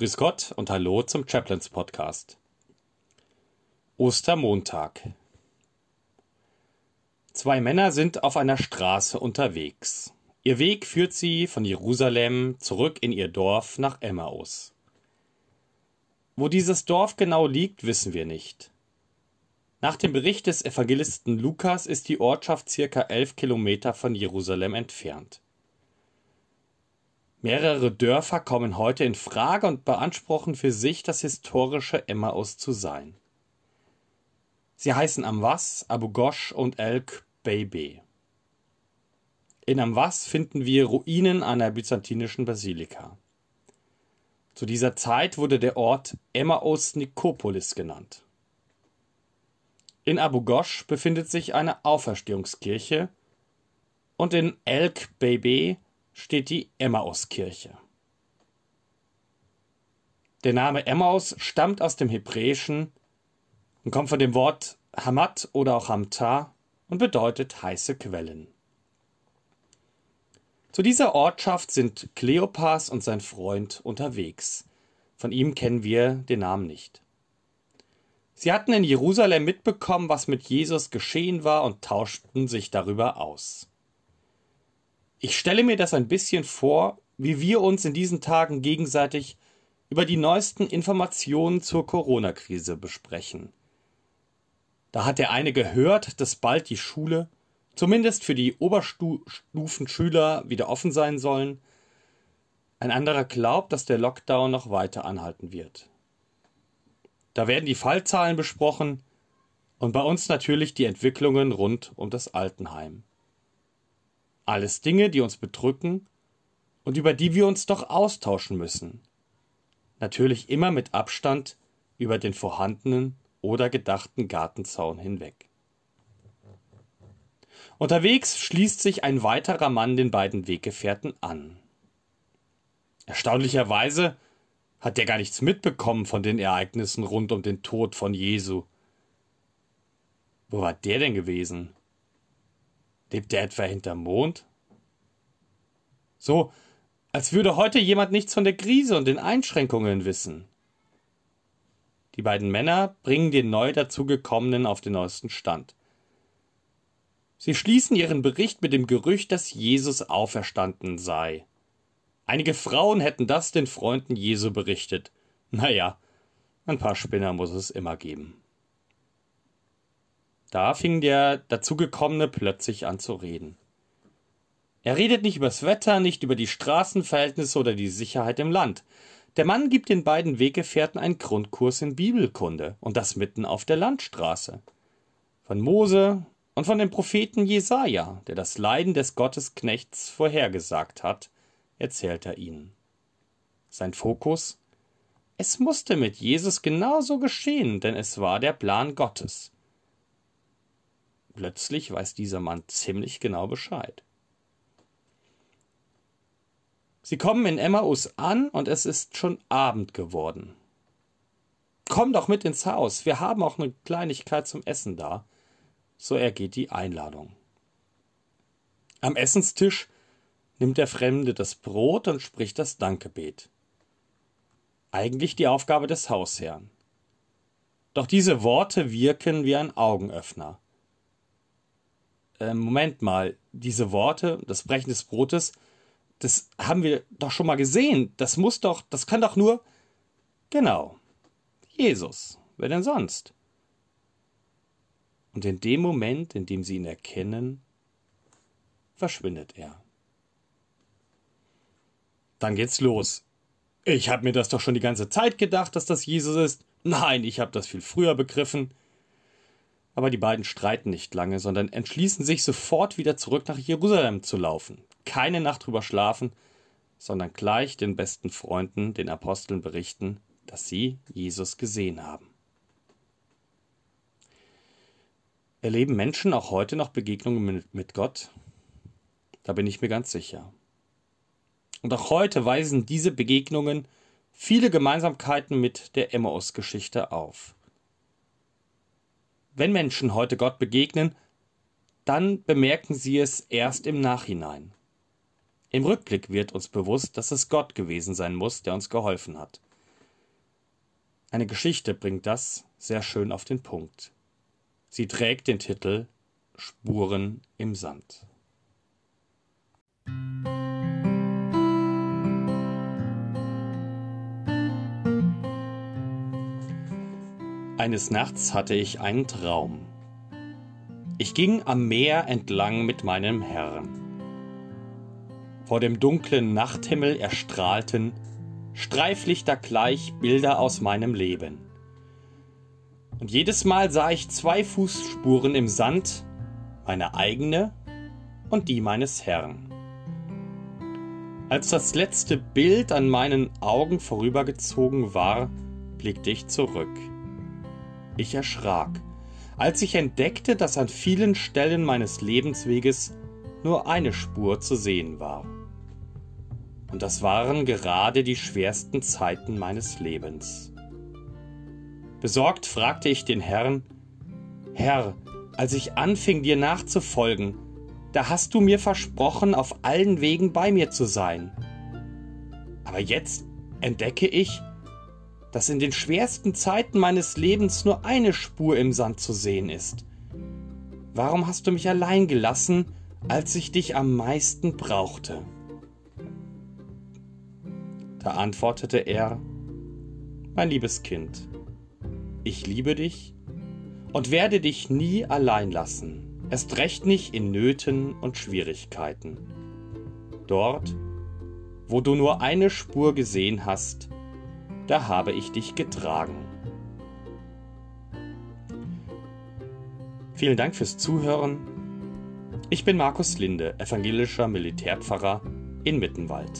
Grüß Gott und Hallo zum Chaplains Podcast. Ostermontag. Zwei Männer sind auf einer Straße unterwegs. Ihr Weg führt sie von Jerusalem zurück in ihr Dorf nach Emmaus. Wo dieses Dorf genau liegt, wissen wir nicht. Nach dem Bericht des Evangelisten Lukas ist die Ortschaft circa elf Kilometer von Jerusalem entfernt. Mehrere Dörfer kommen heute in Frage und beanspruchen für sich, das historische Emmaus zu sein. Sie heißen Amwas, Abu Ghosh und El Bebe. In Amwas finden wir Ruinen einer byzantinischen Basilika. Zu dieser Zeit wurde der Ort Emmaus Nikopolis genannt. In Abu Ghosh befindet sich eine Auferstehungskirche und in Elk Bebe steht die Emmauskirche. Der Name Emmaus stammt aus dem Hebräischen und kommt von dem Wort Hamat oder auch Hamta und bedeutet heiße Quellen. Zu dieser Ortschaft sind Kleopas und sein Freund unterwegs. Von ihm kennen wir den Namen nicht. Sie hatten in Jerusalem mitbekommen, was mit Jesus geschehen war und tauschten sich darüber aus. Ich stelle mir das ein bisschen vor, wie wir uns in diesen Tagen gegenseitig über die neuesten Informationen zur Corona-Krise besprechen. Da hat der eine gehört, dass bald die Schule, zumindest für die Oberstufenschüler, wieder offen sein sollen. Ein anderer glaubt, dass der Lockdown noch weiter anhalten wird. Da werden die Fallzahlen besprochen und bei uns natürlich die Entwicklungen rund um das Altenheim. Alles Dinge, die uns bedrücken und über die wir uns doch austauschen müssen. Natürlich immer mit Abstand über den vorhandenen oder gedachten Gartenzaun hinweg. Unterwegs schließt sich ein weiterer Mann den beiden Weggefährten an. Erstaunlicherweise hat er gar nichts mitbekommen von den Ereignissen rund um den Tod von Jesu. Wo war der denn gewesen? Lebt er etwa hinterm Mond? So, als würde heute jemand nichts von der Krise und den Einschränkungen wissen. Die beiden Männer bringen den neu dazugekommenen auf den neuesten Stand. Sie schließen ihren Bericht mit dem Gerücht, dass Jesus auferstanden sei. Einige Frauen hätten das den Freunden Jesu berichtet. Naja, ein paar Spinner muss es immer geben. Da fing der dazugekommene plötzlich an zu reden. Er redet nicht übers Wetter, nicht über die Straßenverhältnisse oder die Sicherheit im Land. Der Mann gibt den beiden Weggefährten einen Grundkurs in Bibelkunde und das mitten auf der Landstraße. Von Mose und von dem Propheten Jesaja, der das Leiden des Gottesknechts vorhergesagt hat, erzählt er ihnen. Sein Fokus? Es musste mit Jesus genauso geschehen, denn es war der Plan Gottes. Plötzlich weiß dieser Mann ziemlich genau Bescheid. Sie kommen in Emmaus an und es ist schon Abend geworden. Komm doch mit ins Haus, wir haben auch eine Kleinigkeit zum Essen da. So ergeht die Einladung. Am Essenstisch nimmt der Fremde das Brot und spricht das Dankgebet. Eigentlich die Aufgabe des Hausherrn. Doch diese Worte wirken wie ein Augenöffner äh, Moment mal, diese Worte, das Brechen des Brotes, das haben wir doch schon mal gesehen. Das muss doch, das kann doch nur. Genau. Jesus. Wer denn sonst? Und in dem Moment, in dem sie ihn erkennen, verschwindet er. Dann geht's los. Ich hab mir das doch schon die ganze Zeit gedacht, dass das Jesus ist. Nein, ich hab das viel früher begriffen. Aber die beiden streiten nicht lange, sondern entschließen sich sofort wieder zurück nach Jerusalem zu laufen. Keine Nacht drüber schlafen, sondern gleich den besten Freunden, den Aposteln berichten, dass sie Jesus gesehen haben. Erleben Menschen auch heute noch Begegnungen mit Gott? Da bin ich mir ganz sicher. Und auch heute weisen diese Begegnungen viele Gemeinsamkeiten mit der Emmaus-Geschichte auf. Wenn Menschen heute Gott begegnen, dann bemerken sie es erst im Nachhinein. Im Rückblick wird uns bewusst, dass es Gott gewesen sein muss, der uns geholfen hat. Eine Geschichte bringt das sehr schön auf den Punkt. Sie trägt den Titel Spuren im Sand. Eines Nachts hatte ich einen Traum. Ich ging am Meer entlang mit meinem Herrn. Vor dem dunklen Nachthimmel erstrahlten, Streiflichter gleich Bilder aus meinem Leben. Und jedes Mal sah ich zwei Fußspuren im Sand, meine eigene und die meines Herrn. Als das letzte Bild an meinen Augen vorübergezogen war, blickte ich zurück. Ich erschrak, als ich entdeckte, dass an vielen Stellen meines Lebensweges nur eine Spur zu sehen war. Und das waren gerade die schwersten Zeiten meines Lebens. Besorgt fragte ich den Herrn, Herr, als ich anfing dir nachzufolgen, da hast du mir versprochen, auf allen Wegen bei mir zu sein. Aber jetzt entdecke ich, dass in den schwersten Zeiten meines Lebens nur eine Spur im Sand zu sehen ist. Warum hast du mich allein gelassen, als ich dich am meisten brauchte? Da antwortete er, Mein liebes Kind, ich liebe dich und werde dich nie allein lassen, erst recht nicht in Nöten und Schwierigkeiten. Dort, wo du nur eine Spur gesehen hast, da habe ich dich getragen. Vielen Dank fürs Zuhören. Ich bin Markus Linde, evangelischer Militärpfarrer in Mittenwald.